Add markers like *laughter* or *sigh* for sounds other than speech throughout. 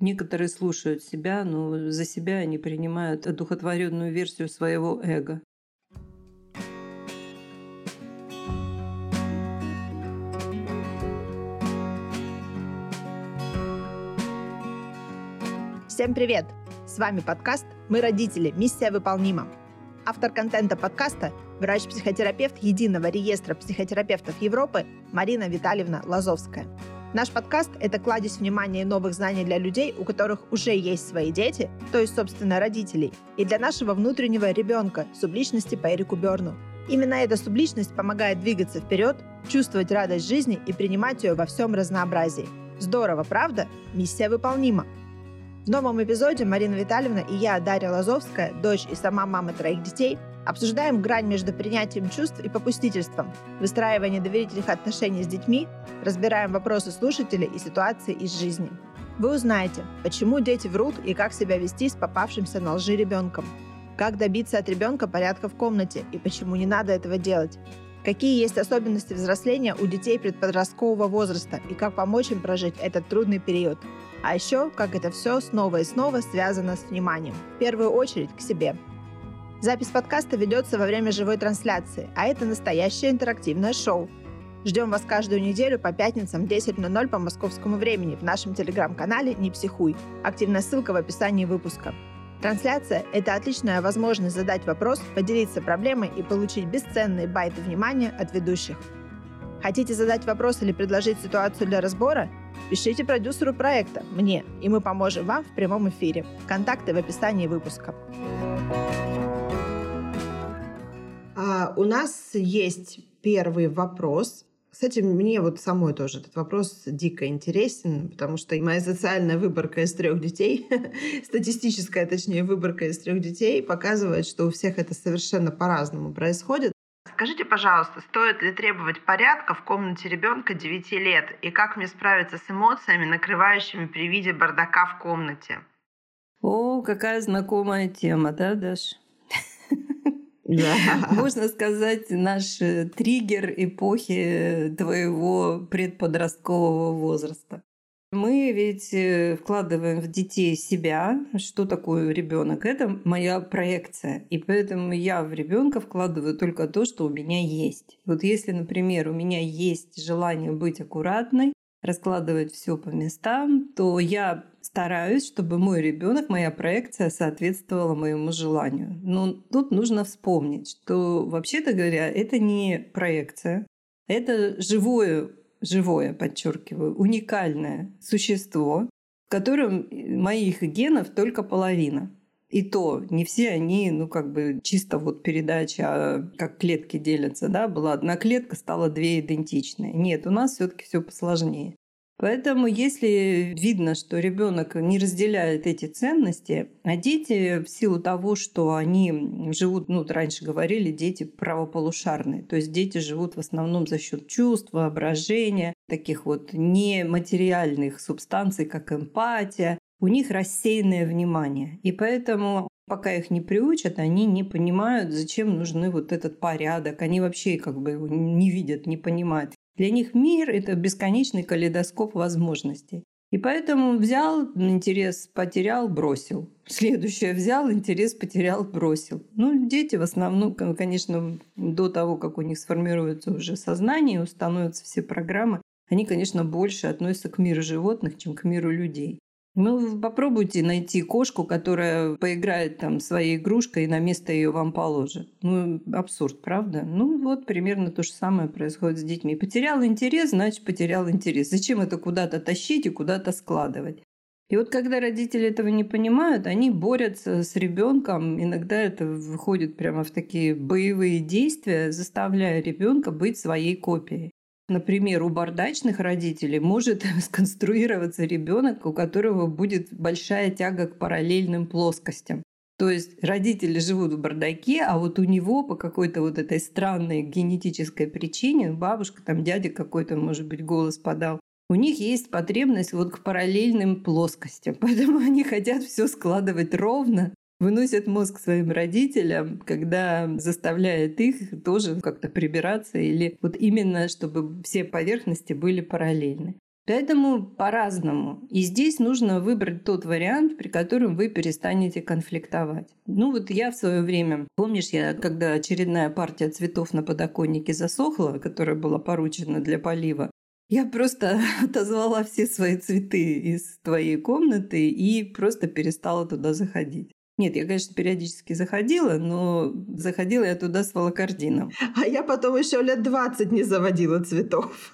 Некоторые слушают себя, но за себя они принимают одухотворенную версию своего эго. Всем привет! С вами подкаст «Мы родители. Миссия выполнима». Автор контента подкаста – врач-психотерапевт Единого реестра психотерапевтов Европы Марина Витальевна Лазовская – Наш подкаст — это кладезь внимания и новых знаний для людей, у которых уже есть свои дети, то есть, собственно, родителей, и для нашего внутреннего ребенка, субличности по Эрику Берну. Именно эта субличность помогает двигаться вперед, чувствовать радость жизни и принимать ее во всем разнообразии. Здорово, правда? Миссия выполнима. В новом эпизоде Марина Витальевна и я, Дарья Лазовская, дочь и сама мама троих детей, Обсуждаем грань между принятием чувств и попустительством, выстраивание доверительных отношений с детьми, разбираем вопросы слушателей и ситуации из жизни. Вы узнаете, почему дети врут и как себя вести с попавшимся на лжи ребенком, как добиться от ребенка порядка в комнате и почему не надо этого делать, какие есть особенности взросления у детей предподросткового возраста и как помочь им прожить этот трудный период. А еще, как это все снова и снова связано с вниманием, в первую очередь к себе – Запись подкаста ведется во время живой трансляции, а это настоящее интерактивное шоу. Ждем вас каждую неделю по пятницам 10.00 по московскому времени в нашем телеграм-канале «Не психуй». Активная ссылка в описании выпуска. Трансляция – это отличная возможность задать вопрос, поделиться проблемой и получить бесценные байты внимания от ведущих. Хотите задать вопрос или предложить ситуацию для разбора? Пишите продюсеру проекта, мне, и мы поможем вам в прямом эфире. Контакты в описании выпуска. А, у нас есть первый вопрос. Кстати, мне вот самой тоже этот вопрос дико интересен, потому что моя социальная выборка из трех детей, *laughs* статистическая, точнее, выборка из трех детей показывает, что у всех это совершенно по-разному происходит. Скажите, пожалуйста, стоит ли требовать порядка в комнате ребенка 9 лет? И как мне справиться с эмоциями, накрывающими при виде бардака в комнате? О, какая знакомая тема, да, Даш? *laughs* Можно сказать, наш э, триггер эпохи твоего предподросткового возраста. Мы ведь э, вкладываем в детей себя. Что такое ребенок? Это моя проекция. И поэтому я в ребенка вкладываю только то, что у меня есть. Вот если, например, у меня есть желание быть аккуратной, раскладывать все по местам, то я стараюсь, чтобы мой ребенок, моя проекция соответствовала моему желанию. Но тут нужно вспомнить, что вообще-то говоря, это не проекция, это живое, живое, подчеркиваю, уникальное существо, в котором моих генов только половина. И то не все они, ну, как бы чисто вот передача, а как клетки делятся, да, была одна клетка, стало две идентичные. Нет, у нас все-таки все посложнее. Поэтому, если видно, что ребенок не разделяет эти ценности, а дети в силу того, что они живут, ну, раньше говорили, дети правополушарные, то есть дети живут в основном за счет чувств, воображения, таких вот нематериальных субстанций, как эмпатия, у них рассеянное внимание. И поэтому пока их не приучат, они не понимают, зачем нужны вот этот порядок. Они вообще как бы его не видят, не понимают. Для них мир – это бесконечный калейдоскоп возможностей. И поэтому взял интерес, потерял, бросил. Следующее взял интерес, потерял, бросил. Ну, дети в основном, конечно, до того, как у них сформируется уже сознание, установятся все программы, они, конечно, больше относятся к миру животных, чем к миру людей. Ну, попробуйте найти кошку, которая поиграет там своей игрушкой и на место ее вам положит. Ну, абсурд, правда? Ну, вот примерно то же самое происходит с детьми. Потерял интерес, значит, потерял интерес. Зачем это куда-то тащить и куда-то складывать? И вот когда родители этого не понимают, они борются с ребенком. Иногда это выходит прямо в такие боевые действия, заставляя ребенка быть своей копией. Например, у бардачных родителей может *laughs* сконструироваться ребенок, у которого будет большая тяга к параллельным плоскостям. То есть родители живут в бардаке, а вот у него по какой-то вот этой странной генетической причине, бабушка, там дядя какой-то, может быть, голос подал, у них есть потребность вот к параллельным плоскостям. *laughs* Поэтому они хотят все складывать ровно, выносят мозг своим родителям, когда заставляет их тоже как-то прибираться или вот именно, чтобы все поверхности были параллельны. Поэтому по-разному. И здесь нужно выбрать тот вариант, при котором вы перестанете конфликтовать. Ну вот я в свое время, помнишь, я когда очередная партия цветов на подоконнике засохла, которая была поручена для полива, я просто *laughs* отозвала все свои цветы из твоей комнаты и просто перестала туда заходить. Нет, я, конечно, периодически заходила, но заходила я туда с волокордином. А я потом еще лет 20 не заводила цветов.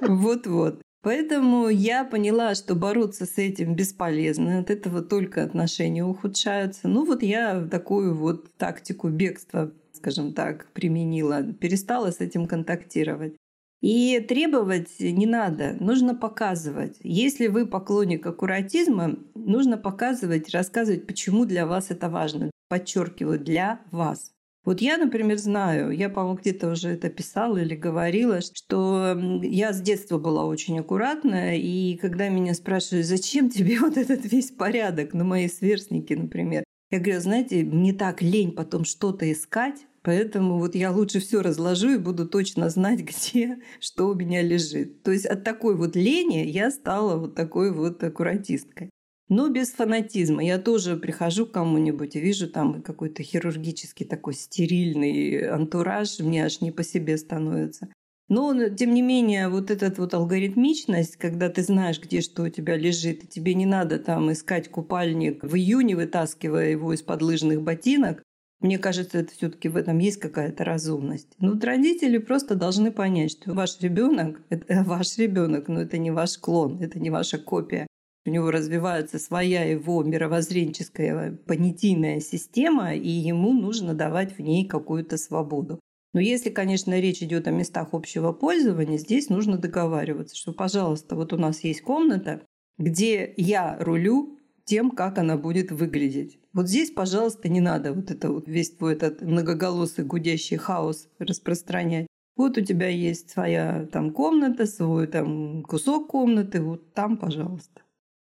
Вот-вот. Поэтому я поняла, что бороться с этим бесполезно, от этого только отношения ухудшаются. Ну вот я такую вот тактику бегства, скажем так, применила, перестала с этим контактировать. И требовать не надо, нужно показывать. Если вы поклонник аккуратизма, нужно показывать, рассказывать, почему для вас это важно. Подчеркиваю, для вас. Вот я, например, знаю, я, по-моему, где-то уже это писала или говорила, что я с детства была очень аккуратная, и когда меня спрашивают, зачем тебе *laughs* вот этот весь порядок, ну, мои сверстники, например, я говорю, знаете, мне так лень потом что-то искать, Поэтому вот я лучше все разложу и буду точно знать, где *laughs* что у меня лежит. То есть от такой вот лени я стала вот такой вот аккуратисткой. Но без фанатизма. Я тоже прихожу к кому-нибудь и вижу там какой-то хирургический такой стерильный антураж, мне аж не по себе становится. Но, тем не менее, вот эта вот алгоритмичность, когда ты знаешь, где что у тебя лежит, и тебе не надо там искать купальник в июне, вытаскивая его из-под лыжных ботинок, мне кажется, это все-таки в этом есть какая-то разумность. Ну, вот родители просто должны понять, что ваш ребенок это *laughs* ваш ребенок, но это не ваш клон, это не ваша копия у него развивается своя его мировоззренческая понятийная система, и ему нужно давать в ней какую-то свободу. Но если, конечно, речь идет о местах общего пользования, здесь нужно договариваться, что, пожалуйста, вот у нас есть комната, где я рулю тем, как она будет выглядеть. Вот здесь, пожалуйста, не надо вот это вот весь твой этот многоголосый гудящий хаос распространять. Вот у тебя есть своя там комната, свой там кусок комнаты, вот там, пожалуйста.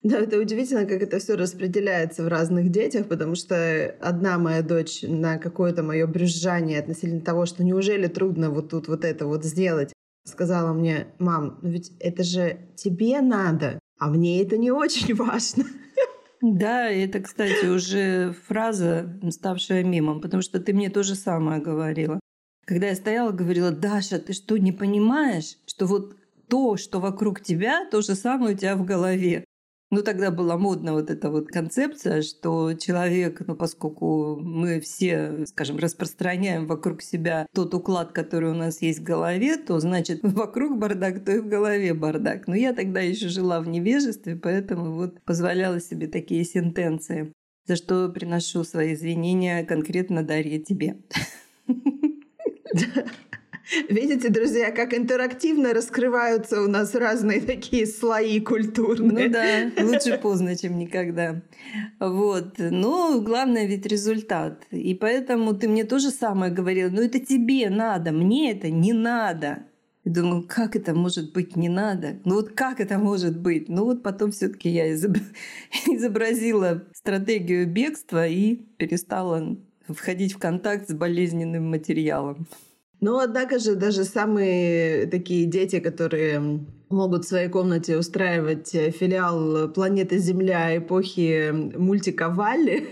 Да, это удивительно, как это все распределяется в разных детях, потому что одна моя дочь на какое-то мое брюзжание относительно того, что неужели трудно вот тут вот это вот сделать, сказала мне, мам, ну ведь это же тебе надо, а мне это не очень *laughs* важно. Да, это, кстати, уже фраза, ставшая мемом, потому что ты мне то же самое говорила. Когда я стояла, говорила, Даша, ты что, не понимаешь, что вот то, что вокруг тебя, то же самое у тебя в голове. Ну, тогда была модна вот эта вот концепция, что человек, ну, поскольку мы все, скажем, распространяем вокруг себя тот уклад, который у нас есть в голове, то, значит, *laughs* вокруг бардак, то и в голове бардак. Но я тогда еще жила в невежестве, поэтому вот позволяла себе такие сентенции, за что приношу свои извинения конкретно Дарье тебе. *laughs* Видите, друзья, как интерактивно раскрываются у нас разные такие слои культурные. Ну да, лучше поздно, чем никогда. Вот. Но главное ведь результат. И поэтому ты мне тоже самое говорила, ну это тебе надо, мне это не надо. И думаю, как это может быть не надо? Ну вот как это может быть? Ну вот потом все таки я *laughs* изобразила стратегию бегства и перестала входить в контакт с болезненным материалом. Но, однако же, даже самые такие дети, которые могут в своей комнате устраивать э, филиал планеты Земля эпохи мультика Валли,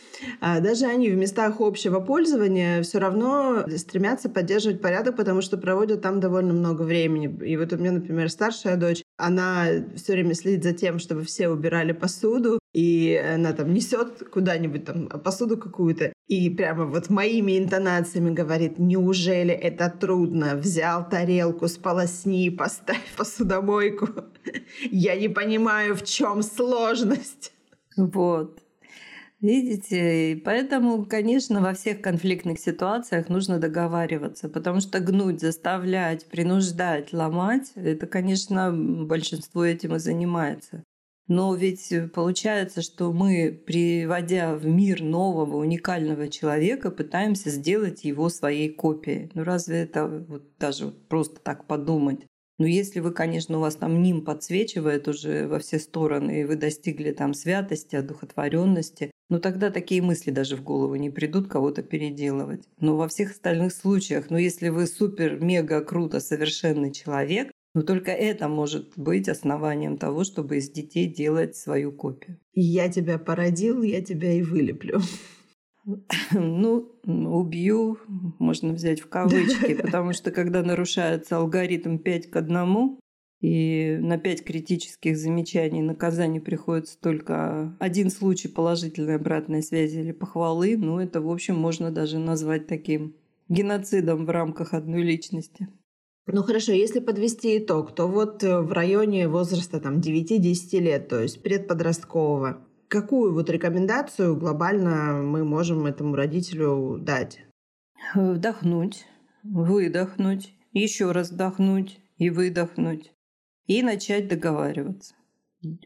*laughs* а даже они в местах общего пользования все равно стремятся поддерживать порядок, потому что проводят там довольно много времени. И вот у меня, например, старшая дочь, она все время следит за тем, чтобы все убирали посуду, и она там несет куда-нибудь там посуду какую-то, и прямо вот моими интонациями говорит, неужели это трудно? Взял тарелку, сполосни, поставь посудомойку. Я не понимаю, в чем сложность. Вот. Видите, и поэтому, конечно, во всех конфликтных ситуациях нужно договариваться, потому что гнуть, заставлять, принуждать, ломать, это, конечно, большинство этим и занимается. Но ведь получается, что мы, приводя в мир нового, уникального человека, пытаемся сделать его своей копией. Ну разве это вот даже просто так подумать? Но ну, если вы, конечно, у вас там ним подсвечивает уже во все стороны, и вы достигли там святости, одухотворенности, ну тогда такие мысли даже в голову не придут кого-то переделывать. Но во всех остальных случаях, ну если вы супер-мега круто совершенный человек, Но только это может быть основанием того, чтобы из детей делать свою копию. Я тебя породил, я тебя и вылеплю. Ну, убью, можно взять в кавычки, потому что когда нарушается алгоритм 5 к 1, и на 5 критических замечаний наказаний приходится только один случай положительной обратной связи или похвалы, ну, это, в общем, можно даже назвать таким геноцидом в рамках одной личности. Ну хорошо, если подвести итог, то вот э, в районе возраста там 9-10 лет, то есть предподросткового, какую вот рекомендацию глобально мы можем этому родителю дать? Вдохнуть, выдохнуть, еще раз вдохнуть и выдохнуть. И начать договариваться.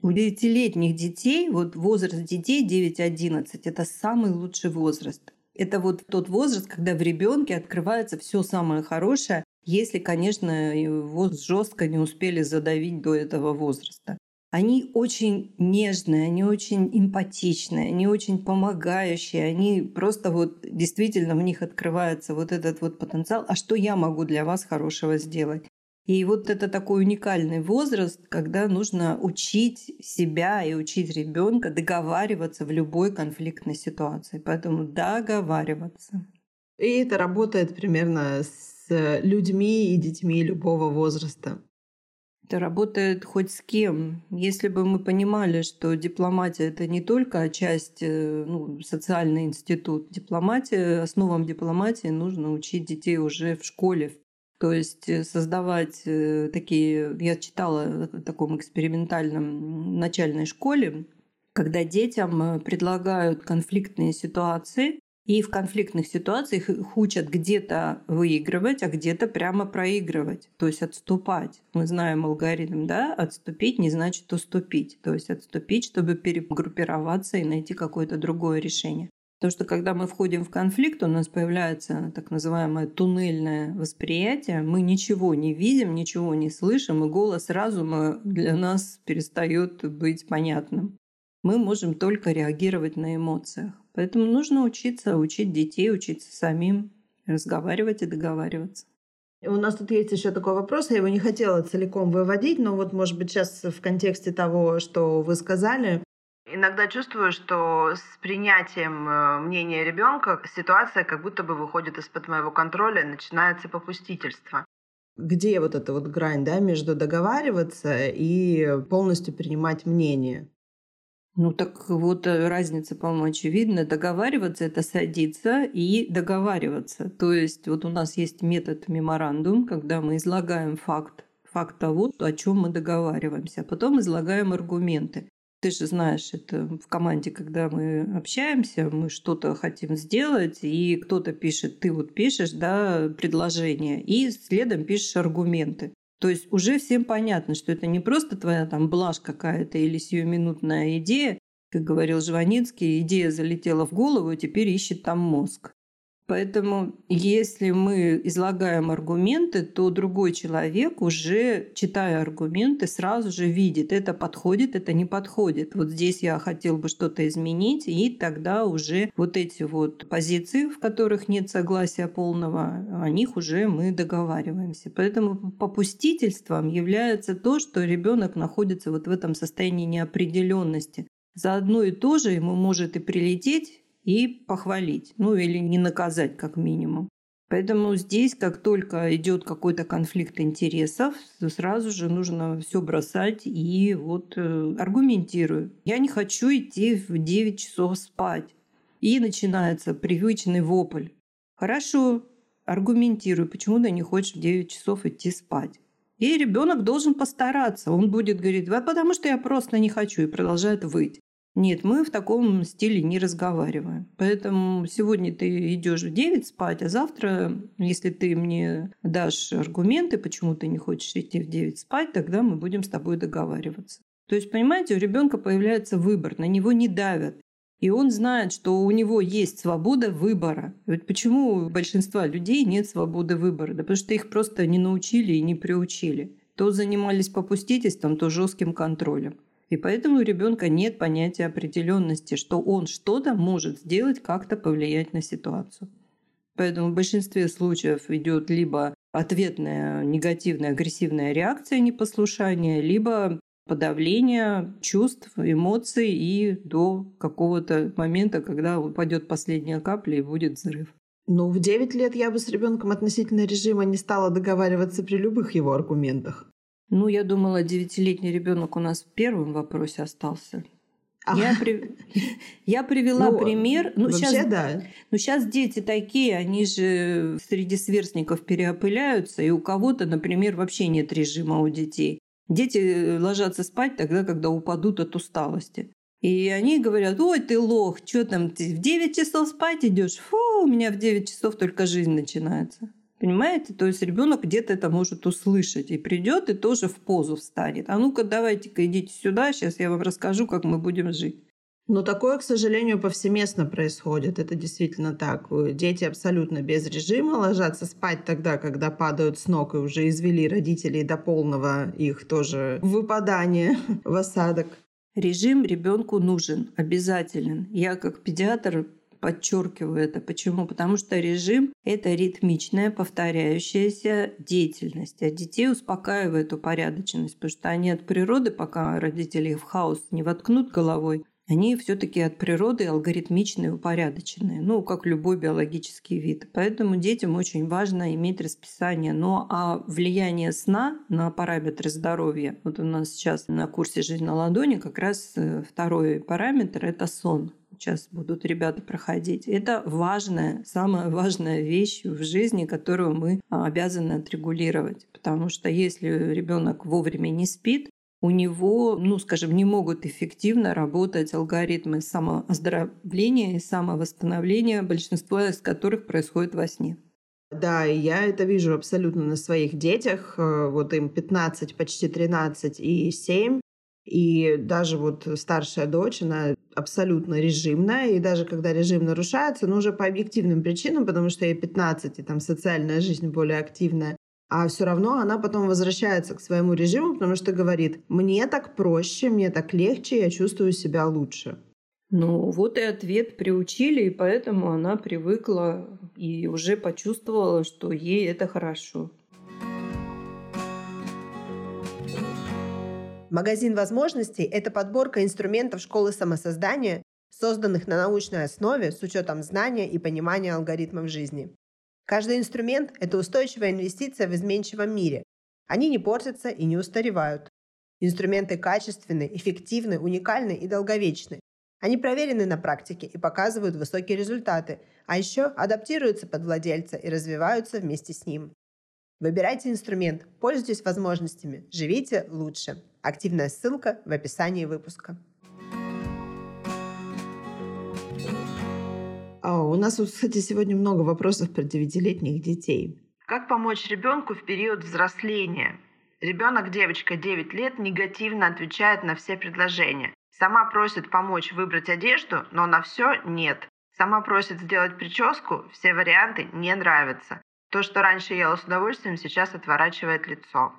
У девятилетних детей, вот возраст детей 9-11, это самый лучший возраст. Это вот тот возраст, когда в ребенке открывается все самое хорошее, если, конечно, его жестко не успели задавить до этого возраста. Они очень нежные, они очень эмпатичные, они очень помогающие, они просто вот действительно в них открывается вот этот вот потенциал. А что я могу для вас хорошего сделать? И вот это такой уникальный возраст, когда нужно учить себя и учить ребенка договариваться в любой конфликтной ситуации. Поэтому договариваться. И это работает примерно с с людьми и детьми любого возраста. Это работает хоть с кем. Если бы мы понимали, что дипломатия это не только часть, э, ну, социальный институт. Дипломатия, основам дипломатии нужно учить детей уже в школе. То есть э, создавать э, такие... Я читала в таком экспериментальном начальной школе, когда детям предлагают конфликтные ситуации, и в конфликтных ситуациях их учат где-то выигрывать, а где-то прямо проигрывать, то есть отступать. Мы знаем алгоритм, да? Отступить не значит уступить. То есть отступить, чтобы перегруппироваться и найти какое-то другое решение. Потому что когда мы входим в конфликт, у нас появляется так называемое туннельное восприятие. Мы ничего не видим, ничего не слышим, и голос разума для нас перестает быть понятным. Мы можем только реагировать на эмоциях. Поэтому нужно учиться, учить детей, учиться самим, разговаривать и договариваться. У нас тут есть еще такой вопрос, я его не хотела целиком выводить, но вот, может быть, сейчас в контексте того, что вы сказали, Иногда чувствую, что с принятием э, мнения ребенка ситуация как будто бы выходит из-под моего контроля, начинается попустительство. Где вот эта вот грань да, между договариваться и полностью принимать мнение? Ну так вот э, разница, по-моему, очевидна. Договариваться – это садиться и договариваться. То есть вот у нас есть метод меморандум, когда мы излагаем факт, факт того, о чем мы договариваемся, а потом излагаем аргументы. Ты же знаешь, это в команде, когда мы общаемся, мы что-то хотим сделать, и кто-то пишет, ты вот пишешь, да, предложение, и следом пишешь аргументы. То есть уже всем понятно, что это не просто твоя там блажь какая-то или сиюминутная идея, как говорил Жванецкий, идея залетела в голову, и теперь ищет там мозг. Поэтому если мы излагаем аргументы, то другой человек уже, читая аргументы, сразу же видит, это подходит, это не подходит. Вот здесь я хотел бы что-то изменить, и тогда уже вот эти вот позиции, в которых нет согласия полного, о них уже мы договариваемся. Поэтому попустительством является то, что ребенок находится вот в этом состоянии неопределенности. За одно и то же ему может и прилететь и похвалить, ну или не наказать как минимум. Поэтому здесь, как только идет какой-то конфликт интересов, сразу же нужно все бросать и вот э, аргументирую. Я не хочу идти в 9 часов спать. И начинается привычный вопль. Хорошо, аргументирую, почему ты не хочешь в 9 часов идти спать. И ребенок должен постараться. Он будет говорить, потому что я просто не хочу, и продолжает выть. Нет, мы в таком стиле не разговариваем. Поэтому сегодня ты идешь в 9 спать, а завтра, если ты мне дашь аргументы, почему ты не хочешь идти в 9 спать, тогда мы будем с тобой договариваться. То есть, понимаете, у ребенка появляется выбор, на него не давят. И он знает, что у него есть свобода выбора. Вот почему у большинства людей нет свободы выбора? Да потому что их просто не научили и не приучили. То занимались попустительством, то жестким контролем. И поэтому у ребенка нет понятия определенности, что он что-то может сделать, как-то повлиять на ситуацию. Поэтому в большинстве случаев идет либо ответная негативная агрессивная реакция непослушания, либо подавление чувств, эмоций и до какого-то момента, когда упадет последняя капля и будет взрыв. Ну, в 9 лет я бы с ребенком относительно режима не стала договариваться при любых его аргументах. Ну, я думала, девятилетний ребенок у нас в первом вопросе остался. Я, при... я привела ну, пример. Ну, вообще, сейчас, да. Ну, сейчас дети такие, они же среди сверстников переопыляются, и у кого-то, например, вообще нет режима у детей. Дети ложатся спать тогда, когда упадут от усталости. И они говорят, ой, ты лох, что там, ты в 9 часов спать идешь? Фу, у меня в 9 часов только жизнь начинается. Понимаете? То есть ребенок где-то это может услышать и придет и тоже в позу встанет. А ну-ка, давайте-ка идите сюда, сейчас я вам расскажу, как мы будем жить. Но такое, к сожалению, повсеместно происходит. Это действительно так. Дети абсолютно без режима ложатся спать тогда, когда падают с ног и уже извели родителей до полного их тоже выпадания *laughs* в осадок. Режим ребенку нужен, обязателен. Я как педиатр подчеркиваю это. Почему? Потому что режим – это ритмичная, повторяющаяся деятельность. А детей успокаивает упорядоченность, потому что они от природы, пока родители в хаос не воткнут головой, они все-таки от природы алгоритмичные, упорядоченные, ну, как любой биологический вид. Поэтому детям очень важно иметь расписание. Но а влияние сна на параметры здоровья, вот у нас сейчас на курсе «Жизнь на ладони» как раз э, второй параметр – это сон сейчас будут ребята проходить. Это важная, самая важная вещь в жизни, которую мы а, обязаны отрегулировать. Потому что если ребенок вовремя не спит, у него, ну, скажем, не могут эффективно работать алгоритмы самооздоровления и самовосстановления, большинство из которых происходит во сне. Да, и я это вижу абсолютно на своих детях. Э, вот им 15, почти 13 и 7. И даже вот старшая дочь, она абсолютно режимная, и даже когда режим нарушается, ну уже по объективным причинам, потому что ей 15, и там социальная жизнь более активная, а все равно она потом возвращается к своему режиму, потому что говорит, мне так проще, мне так легче, я чувствую себя лучше. Ну, вот и ответ приучили, и поэтому она привыкла и уже почувствовала, что ей это хорошо. Магазин возможностей – это подборка инструментов школы самосоздания, созданных на научной основе с учетом знания и понимания алгоритмов жизни. Каждый инструмент – это устойчивая инвестиция в изменчивом мире. Они не портятся и не устаревают. Инструменты качественны, эффективны, уникальны и долговечны. Они проверены на практике и показывают высокие результаты, а еще адаптируются под владельца и развиваются вместе с ним. Выбирайте инструмент, пользуйтесь возможностями, живите лучше. Активная ссылка в описании выпуска. А, у нас, кстати, сегодня много вопросов про девятилетних детей. Как помочь ребенку в период взросления? Ребенок, девочка 9 лет, негативно отвечает на все предложения. Сама просит помочь выбрать одежду, но на все нет. Сама просит сделать прическу, все варианты не нравятся. То, что раньше ела с удовольствием, сейчас отворачивает лицо.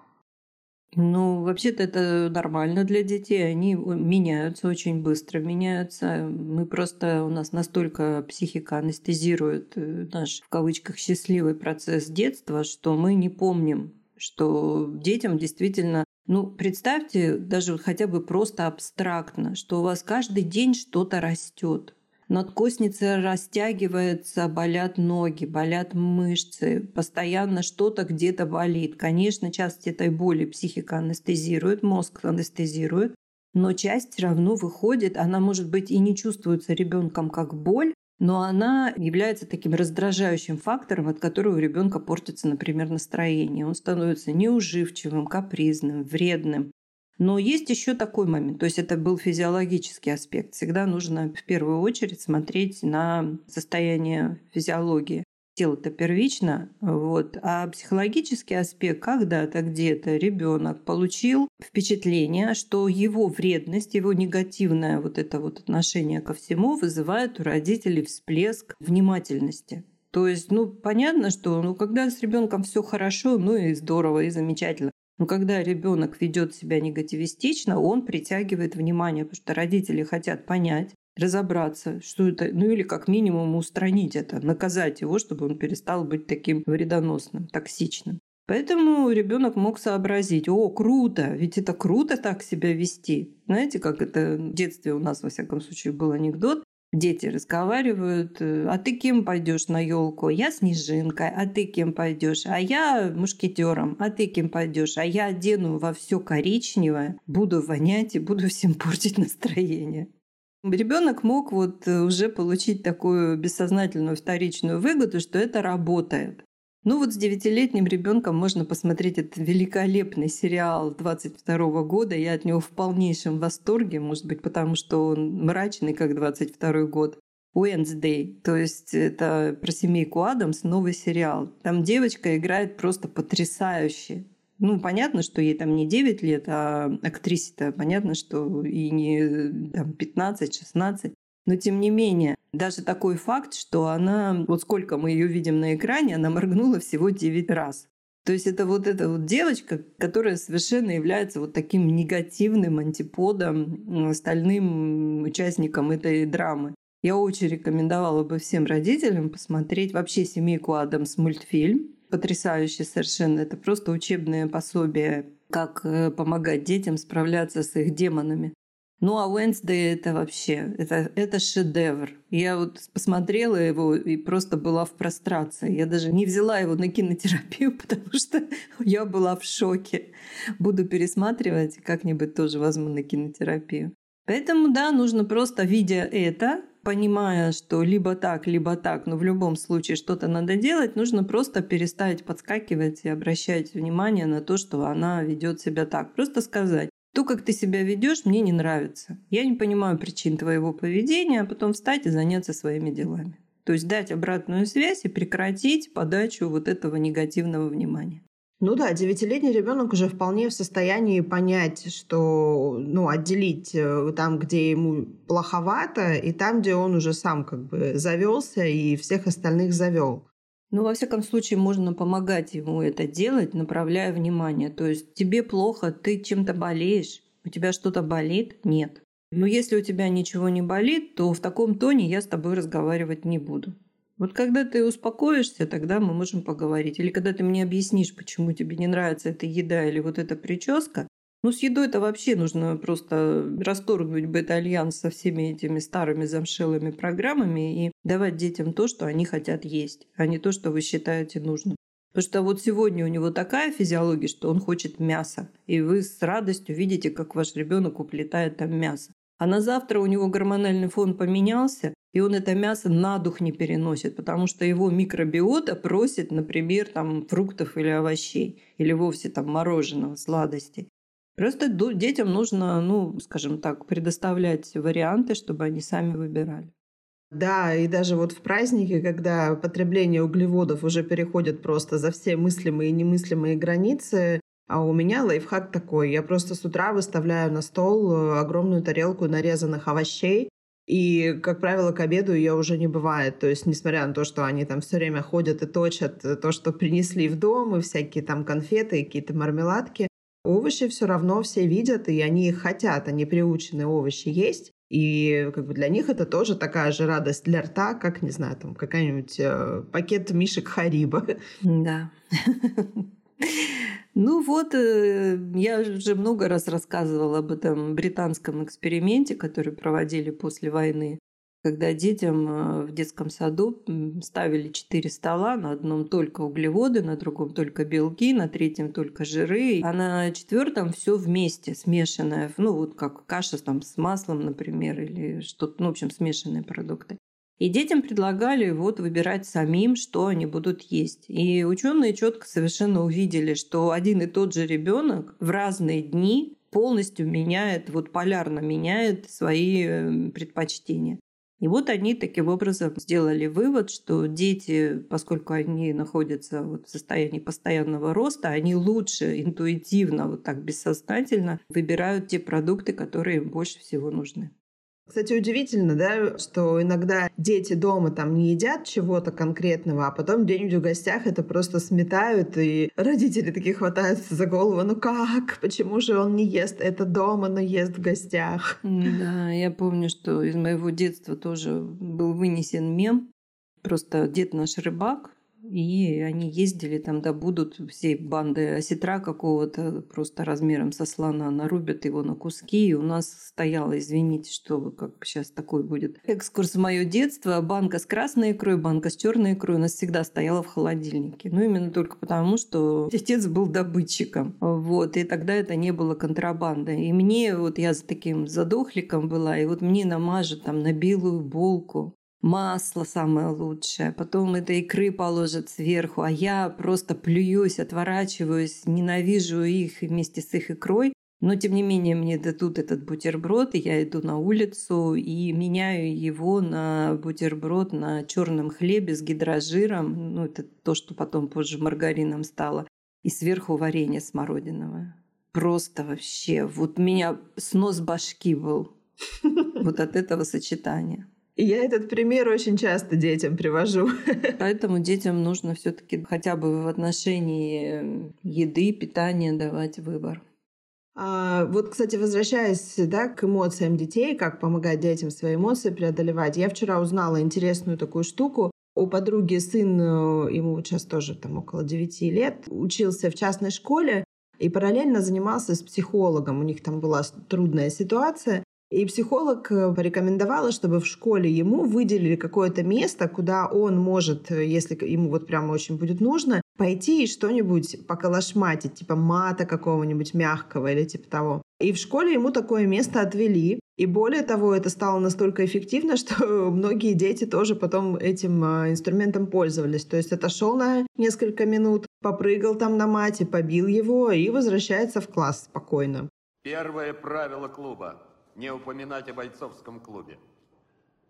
Ну, вообще-то это нормально для детей. Они меняются очень быстро, меняются. Мы просто, у нас настолько психика анестезирует э, наш, в кавычках, счастливый процесс детства, что мы не помним, что детям действительно ну, представьте даже хотя бы просто абстрактно, что у вас каждый день что-то растет надкосница растягивается, болят ноги, болят мышцы, постоянно что-то где-то болит. Конечно, часть этой боли психика анестезирует, мозг анестезирует, но часть равно выходит, она может быть и не чувствуется ребенком как боль, но она является таким раздражающим фактором, от которого у ребенка портится, например, настроение. Он становится неуживчивым, капризным, вредным. Но есть еще такой момент, то есть это был физиологический аспект. Всегда нужно в первую очередь смотреть на состояние физиологии. Тело-то первично, вот. а психологический аспект, когда-то где-то ребенок получил впечатление, что его вредность, его негативное вот это вот отношение ко всему вызывает у родителей всплеск внимательности. То есть, ну, понятно, что ну, когда с ребенком все хорошо, ну и здорово, и замечательно. Но когда ребенок ведет себя негативистично, он притягивает внимание, потому что родители хотят понять, разобраться, что это, ну или как минимум устранить это, наказать его, чтобы он перестал быть таким вредоносным, токсичным. Поэтому ребенок мог сообразить, о, круто, ведь это круто так себя вести. Знаете, как это в детстве у нас, во всяком случае, был анекдот. Дети разговаривают, а ты кем пойдешь на елку? Я снежинкой, а ты кем пойдешь? А я мушкетером, а ты кем пойдешь? А я одену во все коричневое, буду вонять и буду всем *laughs* портить настроение. Ребенок мог вот уже получить такую бессознательную вторичную выгоду, что это работает. Ну вот с девятилетним ребенком можно посмотреть этот великолепный сериал 22 года. Я от него в полнейшем восторге, может быть, потому что он мрачный, как 22 год. Wednesday, то есть это про семейку Адамс, новый сериал. Там девочка играет просто потрясающе. Ну, понятно, что ей там не 9 лет, а актрисе-то понятно, что и не там, 15-16. Но тем не менее, даже такой факт, что она, вот сколько мы ее видим на экране, она моргнула всего 9 раз. То есть это вот эта вот девочка, которая совершенно является вот таким негативным антиподом остальным участникам этой драмы. Я очень рекомендовала бы всем родителям посмотреть вообще «Семейку Адамс» мультфильм. Потрясающий совершенно. Это просто учебное пособие, как э, помогать детям справляться с их демонами. Ну, а Wednesday это вообще, это, это шедевр. Я вот посмотрела его и просто была в прострации. Я даже не взяла его на кинотерапию, *laughs* потому что я была в шоке. Буду пересматривать и как-нибудь тоже возьму на кинотерапию. Поэтому, да, нужно просто, видя это, понимая, что либо так, либо так, но в любом случае что-то надо делать, нужно просто перестать подскакивать и обращать внимание на то, что она ведет себя так. Просто сказать, то, как ты себя ведешь, мне не нравится. Я не понимаю причин твоего поведения, а потом встать и заняться своими делами. То есть дать обратную связь и прекратить подачу вот этого негативного внимания. Ну да, девятилетний ребенок уже вполне в состоянии понять, что, ну, отделить э, там, где ему плоховато, и там, где он уже сам как бы завелся и всех остальных завел. Ну, во всяком случае, можно помогать ему это делать, направляя внимание. То есть тебе плохо, ты чем-то болеешь, у тебя что-то болит? Нет. Но если у тебя ничего не болит, то в таком тоне я с тобой разговаривать не буду. Вот когда ты успокоишься, тогда мы можем поговорить. Или когда ты мне объяснишь, почему тебе не нравится эта еда или вот эта прическа, ну, с едой это вообще нужно просто расторгнуть бета-альянс со всеми этими старыми замшелыми программами и давать детям то, что они хотят есть, а не то, что вы считаете нужным. Потому что вот сегодня у него такая физиология, что он хочет мяса, и вы с радостью видите, как ваш ребенок уплетает там мясо. А на завтра у него гормональный фон поменялся, и он это мясо на дух не переносит, потому что его микробиота просит, например, там фруктов или овощей, или вовсе там мороженого, сладостей. Просто детям нужно, ну, скажем так, предоставлять варианты, чтобы они сами выбирали. Да, и даже вот в праздники, когда потребление углеводов уже переходит просто за все мыслимые и немыслимые границы, а у меня лайфхак такой. Я просто с утра выставляю на стол э, огромную тарелку нарезанных овощей, и, как правило, к обеду ее уже не бывает. То есть, несмотря на то, что они там все время ходят и точат э, то, что принесли в дом, и всякие там конфеты, какие-то мармеладки, Овощи все равно все видят, и они их хотят, они приучены овощи есть. И как бы для них это тоже такая же радость для рта, как, не знаю, там какая-нибудь э, пакет мишек Хариба. Да. Ну вот, э, я уже много раз рассказывала об этом британском эксперименте, который проводили после войны когда детям э, в детском саду ставили четыре стола, на одном только углеводы, на другом только белки, на третьем только жиры, а на четвертом все вместе смешанное, ну вот как каша там с маслом, например, или что-то, ну, в общем, смешанные продукты. И детям предлагали вот выбирать самим, что они будут есть. И ученые четко совершенно увидели, что один и тот же ребенок в разные дни полностью меняет, вот полярно меняет свои э, предпочтения. И вот они таким образом сделали вывод, что дети, поскольку они находятся вот в состоянии постоянного роста, они лучше интуитивно, вот так бессознательно выбирают те продукты, которые им больше всего нужны. Кстати, удивительно, да, что иногда дети дома там не едят чего-то конкретного, а потом где-нибудь в гостях это просто сметают, и родители такие хватаются за голову. Ну как? Почему же он не ест это дома, но ест в гостях? Да, я помню, что из моего детства тоже был вынесен мем. Просто дед наш рыбак, и они ездили там, да, будут всей банды осетра какого-то, просто размером со слона, нарубят его на куски. И у нас стояло, извините, что как сейчас такой будет экскурс в мое детство, банка с красной икрой, банка с черной икрой у нас всегда стояла в холодильнике. Ну, именно только потому, что отец был добытчиком. Вот, и тогда это не было контрабандой. И мне, вот я за таким задохликом была, и вот мне намажут там на белую булку масло самое лучшее, потом этой икры положат сверху, а я просто плююсь, отворачиваюсь, ненавижу их вместе с их икрой. Но, тем не менее, мне дадут этот бутерброд, и я иду на улицу и меняю его на бутерброд на черном хлебе с гидрожиром. Ну, это то, что потом позже маргарином стало. И сверху варенье смородиновое. Просто вообще. Вот у меня снос башки был *laughs* вот от этого сочетания. И я этот пример очень часто детям привожу. *laughs* Поэтому детям нужно все-таки хотя бы в отношении еды, питания давать выбор. А, вот, кстати, возвращаясь да, к эмоциям детей, как помогать детям свои эмоции преодолевать, я вчера узнала интересную такую штуку. У подруги сын, э, ему сейчас тоже там около 9 лет, учился в частной школе и параллельно занимался с психологом. У них там была трудная ситуация. И психолог э, порекомендовала, чтобы в школе ему выделили какое-то место, куда он может, э, если ему вот прямо очень будет нужно, пойти и что-нибудь поколошматить, типа мата какого-нибудь мягкого или типа того. И в школе ему такое место отвели. И более того, это стало настолько эффективно, *laughs* что многие дети тоже потом этим э, инструментом пользовались. То есть отошел на несколько минут, попрыгал там на мате, побил его и возвращается в класс спокойно. Первое правило клуба не упоминать о бойцовском клубе.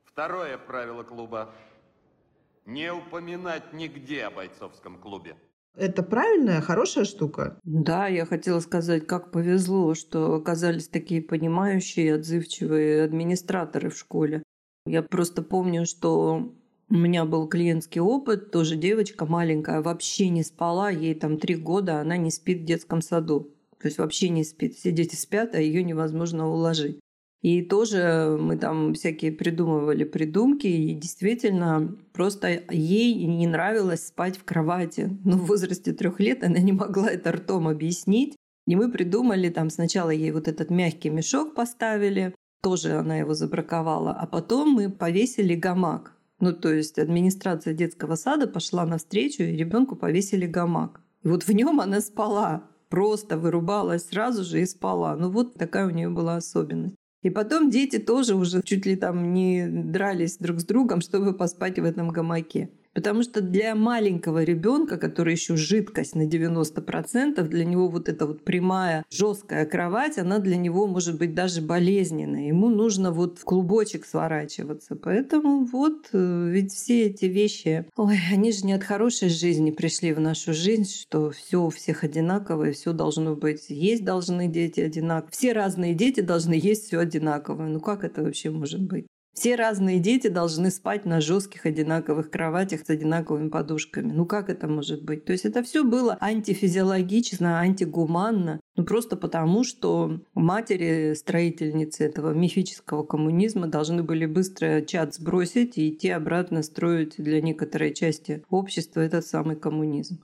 Второе правило клуба – не упоминать нигде о бойцовском клубе. Это правильная, хорошая штука? Да, я хотела сказать, как повезло, что оказались такие понимающие, отзывчивые администраторы в школе. Я просто помню, что у меня был клиентский опыт, тоже девочка маленькая, вообще не спала, ей там три года, она не спит в детском саду. То есть вообще не спит. Все дети спят, а ее невозможно уложить. И тоже мы там всякие придумывали придумки, и действительно просто ей не нравилось спать в кровати. Но в возрасте трех лет она не могла это ртом объяснить. И мы придумали там сначала ей вот этот мягкий мешок поставили, тоже она его забраковала, а потом мы повесили гамак. Ну, то есть администрация детского сада пошла навстречу, и ребенку повесили гамак. И вот в нем она спала, просто вырубалась сразу же и спала. Ну вот такая у нее была особенность. И потом дети тоже уже чуть ли там не дрались друг с другом, чтобы поспать в этом гамаке. Потому что для маленького ребенка, который еще жидкость на 90%, для него вот эта вот прямая жесткая кровать, она для него может быть даже болезненная. Ему нужно вот в клубочек сворачиваться. Поэтому вот э, ведь все эти вещи, ой, они же не от хорошей жизни пришли в нашу жизнь, что все у всех одинаковое, все должно быть. Есть должны дети одинаковые. Все разные дети должны есть все одинаковое. Ну как это вообще может быть? Все разные дети должны спать на жестких одинаковых кроватях с одинаковыми подушками. Ну как это может быть? То есть это все было антифизиологично, антигуманно. Ну просто потому, что матери строительницы этого мифического коммунизма должны были быстро чат сбросить и идти обратно строить для некоторой части общества этот самый коммунизм.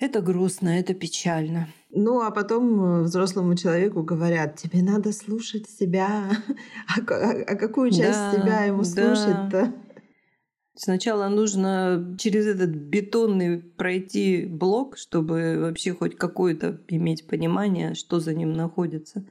Это грустно, это печально. Ну, а потом э, взрослому человеку говорят, тебе надо слушать себя. *laughs* А, а, а какую часть да, себя ему да. слушать-то? Сначала нужно через этот бетонный пройти блок, чтобы вообще хоть какое-то иметь понимание, что за ним находится.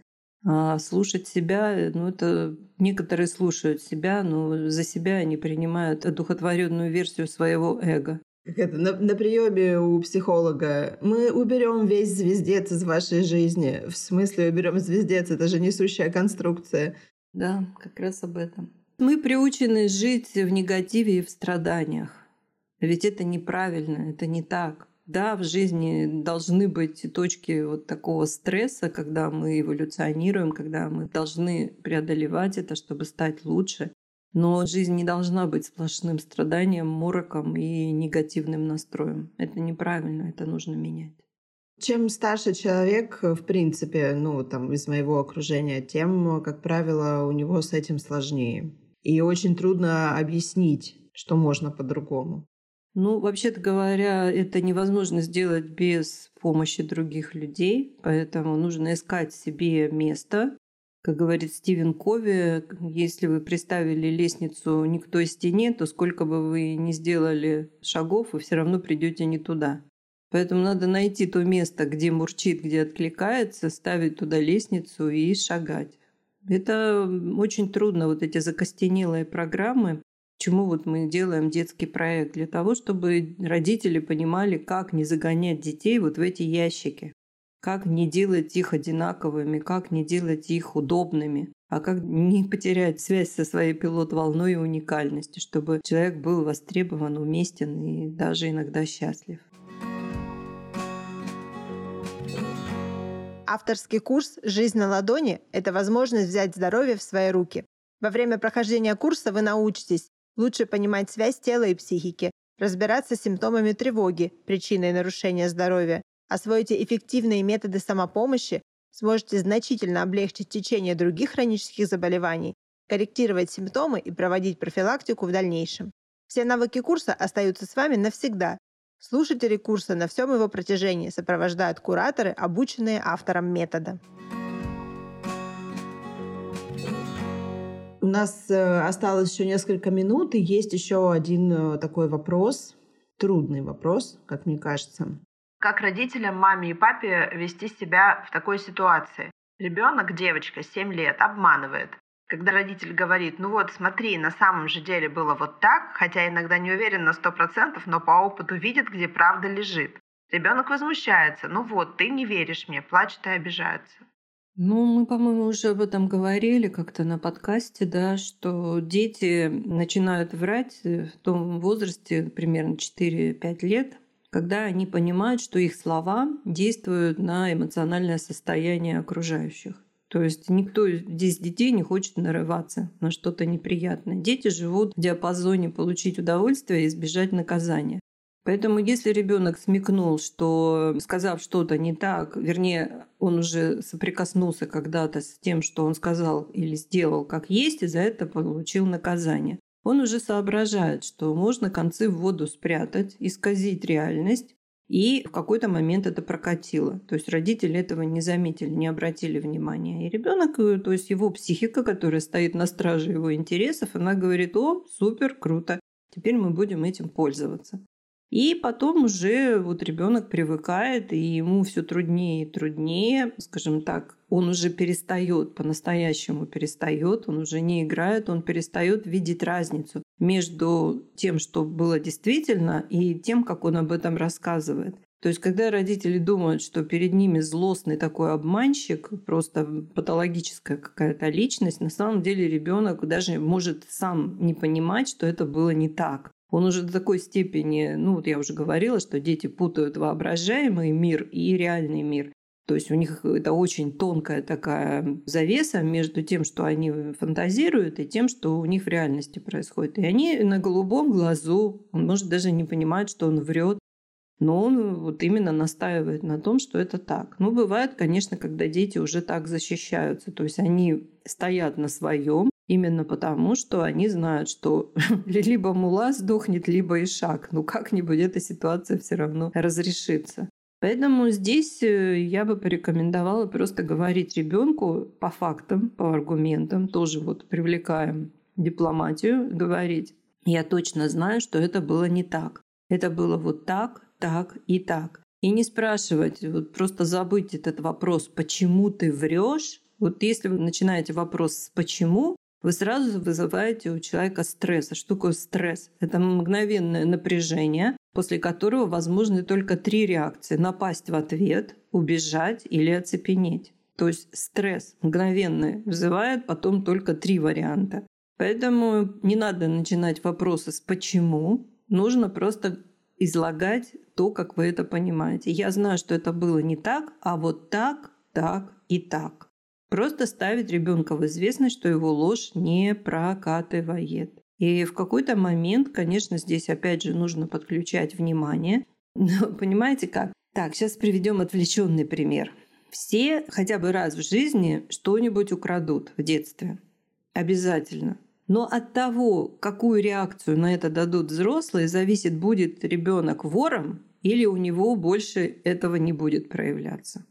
А слушать себя, ну это некоторые слушают себя, но за себя они принимают одухотворенную версию своего эго как это, на, на приеме у психолога, мы уберем весь звездец из вашей жизни. В смысле уберем звездец, это же несущая конструкция. Да, как раз об этом. Мы приучены жить в негативе и в страданиях. Ведь это неправильно, это не так. Да, в жизни должны быть точки вот такого стресса, когда мы эволюционируем, когда мы должны преодолевать это, чтобы стать лучше. Но жизнь не должна быть сплошным страданием, мороком и негативным настроем. Это неправильно, это нужно менять. Чем старше человек, в принципе, ну, там, из моего окружения, тем, как правило, у него с этим сложнее. И очень трудно объяснить, что можно по-другому. Ну, вообще-то говоря, это невозможно сделать без помощи других людей, поэтому нужно искать себе место. Как говорит Стивен Кови, если вы приставили лестницу не к той стене, то сколько бы вы ни сделали шагов, вы все равно придете не туда. Поэтому надо найти то место, где мурчит, где откликается, ставить туда лестницу и шагать. Это очень трудно, вот эти закостенелые программы. Чему вот мы делаем детский проект? Для того, чтобы родители понимали, как не загонять детей вот в эти ящики. Как не делать их одинаковыми, как не делать их удобными, а как не потерять связь со своей пилот-волной и уникальностью, чтобы человек был востребован, уместен и даже иногда счастлив. Авторский курс «Жизнь на ладони» — это возможность взять здоровье в свои руки. Во время прохождения курса вы научитесь лучше понимать связь тела и психики, разбираться с симптомами тревоги, причиной нарушения здоровья, освоите эффективные методы самопомощи, сможете значительно облегчить течение других хронических заболеваний, корректировать симптомы и проводить профилактику в дальнейшем. Все навыки курса остаются с вами навсегда, Слушатели курса на всем его протяжении сопровождают кураторы, обученные автором метода. У нас э, осталось еще несколько минут, и есть еще один э, такой вопрос, трудный вопрос, как мне кажется. Как родителям, маме и папе вести себя в такой ситуации? Ребенок, девочка, 7 лет, обманывает. Когда родитель говорит, ну вот смотри, на самом же деле было вот так, хотя иногда не уверен на сто процентов, но по опыту видит, где правда лежит. Ребенок возмущается, ну вот, ты не веришь мне, плачет и обижается. Ну, мы, по-моему, уже об этом говорили как-то на подкасте, да, что дети начинают врать в том возрасте, примерно 4-5 лет, когда они понимают, что их слова действуют на эмоциональное состояние окружающих. То есть никто здесь детей не хочет нарываться на что-то неприятное. Дети живут в диапазоне получить удовольствие и избежать наказания. Поэтому если ребенок смекнул, что сказав что-то не так, вернее, он уже соприкоснулся когда-то с тем, что он сказал или сделал как есть, и за это получил наказание. Он уже соображает, что можно концы в воду спрятать, исказить реальность, и в какой-то момент это прокатило. То есть родители этого не заметили, не обратили внимания. И ребенок, э, то есть его психика, которая стоит на страже его интересов, она говорит, о, супер, круто, теперь мы будем этим пользоваться. И потом уже вот ребенок привыкает, и ему все труднее и труднее, скажем так, он уже перестает, по-настоящему перестает, он уже не играет, он перестает видеть разницу между тем, что было действительно, и тем, как он об этом рассказывает. То есть, когда родители думают, что перед ними злостный такой обманщик, просто патологическая какая-то личность, на самом деле ребенок даже может сам не понимать, что это было не так. Он уже до такой степени, ну вот я уже говорила, что дети путают воображаемый мир и реальный мир. То есть у них это очень тонкая такая завеса между тем, что они фантазируют, и тем, что у них в реальности происходит. И они на голубом глазу, он может даже не понимать, что он врет, но он вот именно настаивает на том, что это так. Ну, бывает, конечно, когда дети уже так защищаются. То есть они стоят на своем, Именно потому, что они знают, что *laughs* либо мула сдохнет, либо ишак. Ну как-нибудь эта ситуация все равно разрешится. Поэтому здесь э, я бы порекомендовала просто говорить ребенку по фактам, по аргументам, тоже вот привлекаем дипломатию, говорить. Я точно знаю, что это было не так. Это было вот так, так и так. И не спрашивать, вот просто забыть этот вопрос, почему ты врешь. Вот если вы начинаете вопрос с почему, вы сразу вызываете у человека стресс. А что такое стресс? Это мгновенное напряжение, после которого возможны только три реакции. Напасть в ответ, убежать или оцепенеть. То есть стресс мгновенный вызывает потом только три варианта. Поэтому не надо начинать вопросы с «почему?». Нужно просто излагать то, как вы это понимаете. Я знаю, что это было не так, а вот так, так и так. Просто ставить ребенка в известность, что его ложь не прокатывает. И в какой-то момент, конечно, здесь опять же нужно подключать внимание. Но понимаете как? Так, сейчас приведем отвлеченный пример. Все хотя бы раз в жизни что-нибудь украдут в детстве. Обязательно. Но от того, какую реакцию на это дадут взрослые, зависит, будет ребенок вором или у него больше этого не будет проявляться.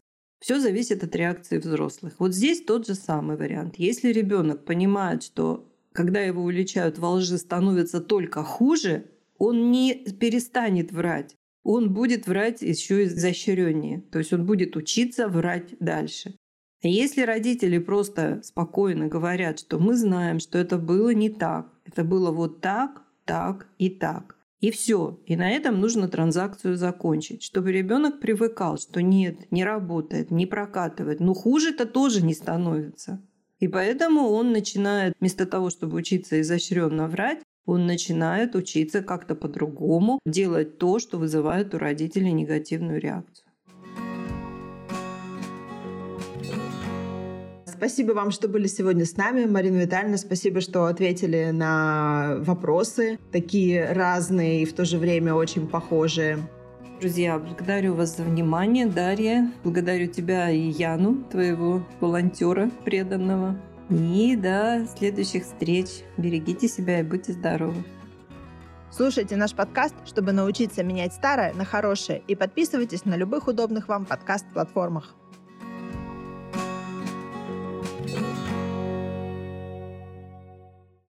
Все зависит от реакции взрослых. Вот здесь тот же самый вариант. Если ребенок понимает, что когда его уличают во лжи, становится только хуже, он не перестанет врать. Он будет врать еще изощреннее. То есть он будет учиться врать дальше. Если родители просто спокойно говорят, что мы знаем, что это было не так, это было вот так, так и так, и все. И на этом нужно транзакцию закончить, чтобы ребенок привыкал, что нет, не работает, не прокатывает. Но хуже-то тоже не становится. И поэтому он начинает, вместо того, чтобы учиться изощренно врать, он начинает учиться как-то по-другому, делать то, что вызывает у родителей негативную реакцию. Спасибо вам, что были сегодня с нами. Марина Витальевна, спасибо, что ответили на вопросы, такие разные и в то же время очень похожие. Друзья, благодарю вас за внимание. Дарья, благодарю тебя и Яну, твоего волонтера преданного. И до следующих встреч. Берегите себя и будьте здоровы. Слушайте наш подкаст, чтобы научиться менять старое на хорошее, и подписывайтесь на любых удобных вам подкаст-платформах.